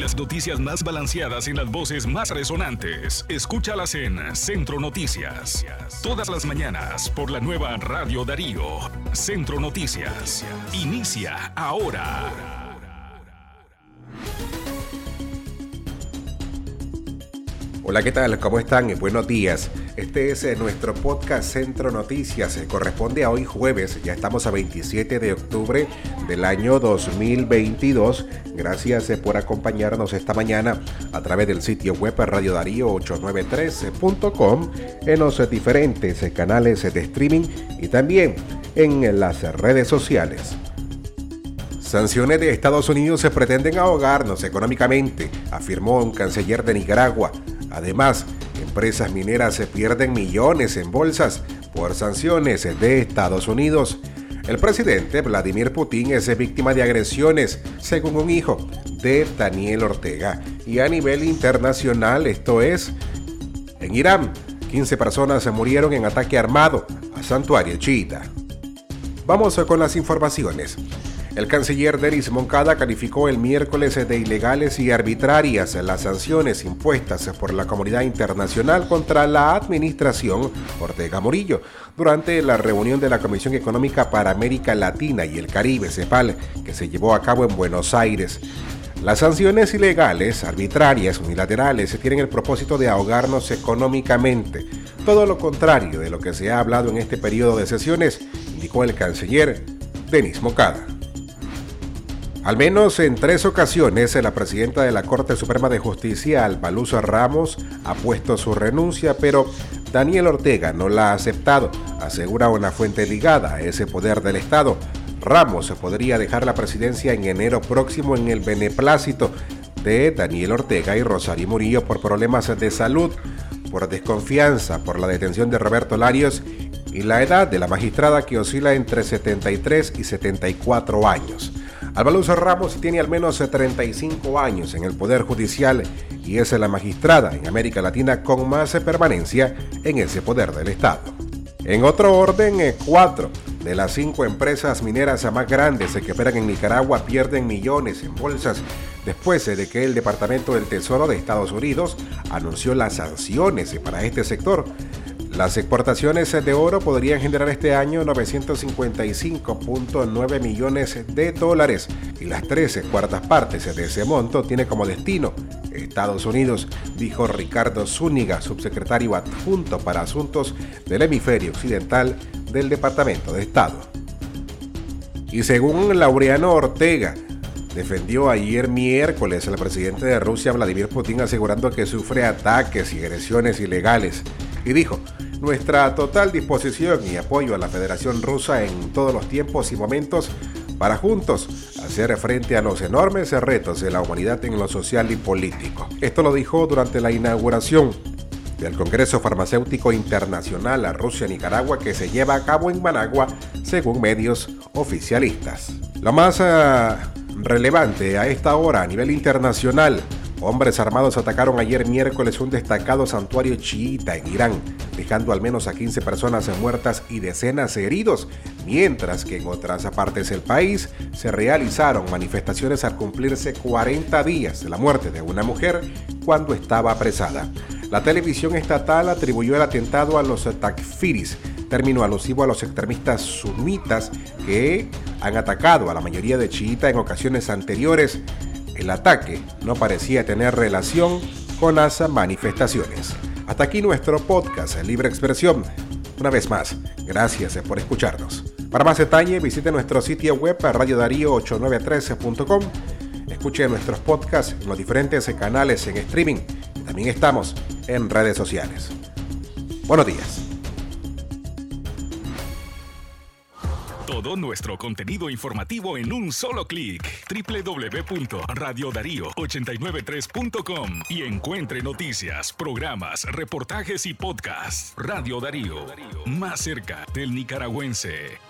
Las noticias más balanceadas en las voces más resonantes. Escúchalas en Centro Noticias. Todas las mañanas por la nueva Radio Darío. Centro Noticias. Inicia ahora. Hola, ¿qué tal? ¿Cómo están? Buenos días. Este es eh, nuestro podcast Centro Noticias. Eh, corresponde a hoy jueves. Ya estamos a 27 de octubre del año 2022. Gracias eh, por acompañarnos esta mañana a través del sitio web Radio Darío 893.com en los diferentes canales de streaming y también en las redes sociales. Sanciones de Estados Unidos se pretenden ahogarnos económicamente, afirmó un canciller de Nicaragua. Además, empresas mineras se pierden millones en bolsas por sanciones de Estados Unidos. El presidente Vladimir Putin es víctima de agresiones, según un hijo de Daniel Ortega. Y a nivel internacional, esto es, en Irán, 15 personas se murieron en ataque armado a santuario chiita. Vamos con las informaciones. El canciller Denis Moncada calificó el miércoles de ilegales y arbitrarias las sanciones impuestas por la comunidad internacional contra la administración Ortega Murillo durante la reunión de la Comisión Económica para América Latina y el Caribe, CEPAL, que se llevó a cabo en Buenos Aires. Las sanciones ilegales, arbitrarias, unilaterales, tienen el propósito de ahogarnos económicamente. Todo lo contrario de lo que se ha hablado en este periodo de sesiones, indicó el canciller Denis Moncada. Al menos en tres ocasiones, la presidenta de la Corte Suprema de Justicia, Albaluza Ramos, ha puesto su renuncia, pero Daniel Ortega no la ha aceptado, asegura una fuente ligada a ese poder del Estado. Ramos podría dejar la presidencia en enero próximo en el beneplácito de Daniel Ortega y Rosario Murillo por problemas de salud, por desconfianza, por la detención de Roberto Larios y la edad de la magistrada que oscila entre 73 y 74 años. Albaluza Ramos tiene al menos 35 años en el Poder Judicial y es la magistrada en América Latina con más permanencia en ese poder del Estado. En otro orden, eh, cuatro de las cinco empresas mineras más grandes que operan en Nicaragua pierden millones en bolsas después de que el Departamento del Tesoro de Estados Unidos anunció las sanciones para este sector las exportaciones de oro podrían generar este año 955.9 millones de dólares y las 13 cuartas partes de ese monto tiene como destino Estados Unidos, dijo Ricardo Zúñiga, subsecretario adjunto para asuntos del hemisferio occidental del Departamento de Estado. Y según Laureano Ortega, defendió ayer miércoles al presidente de Rusia, Vladimir Putin, asegurando que sufre ataques y agresiones ilegales y dijo, nuestra total disposición y apoyo a la Federación Rusa en todos los tiempos y momentos para juntos hacer frente a los enormes retos de la humanidad en lo social y político. Esto lo dijo durante la inauguración del Congreso Farmacéutico Internacional a Rusia-Nicaragua que se lleva a cabo en Managua, según medios oficialistas. Lo más eh, relevante a esta hora a nivel internacional Hombres armados atacaron ayer miércoles un destacado santuario chiita en Irán, dejando al menos a 15 personas muertas y decenas de heridos, mientras que en otras partes del país se realizaron manifestaciones al cumplirse 40 días de la muerte de una mujer cuando estaba apresada. La televisión estatal atribuyó el atentado a los takfiris, término alusivo a los extremistas sunitas que han atacado a la mayoría de chiitas en ocasiones anteriores el ataque no parecía tener relación con las manifestaciones. Hasta aquí nuestro podcast Libre Expresión. Una vez más, gracias por escucharnos. Para más detalle, visite nuestro sitio web radiodarío893.com. Escuche nuestros podcasts en los diferentes canales en streaming. También estamos en redes sociales. Buenos días. Todo nuestro contenido informativo en un solo clic. www.radiodarío893.com y encuentre noticias, programas, reportajes y podcasts. Radio Darío, más cerca del nicaragüense.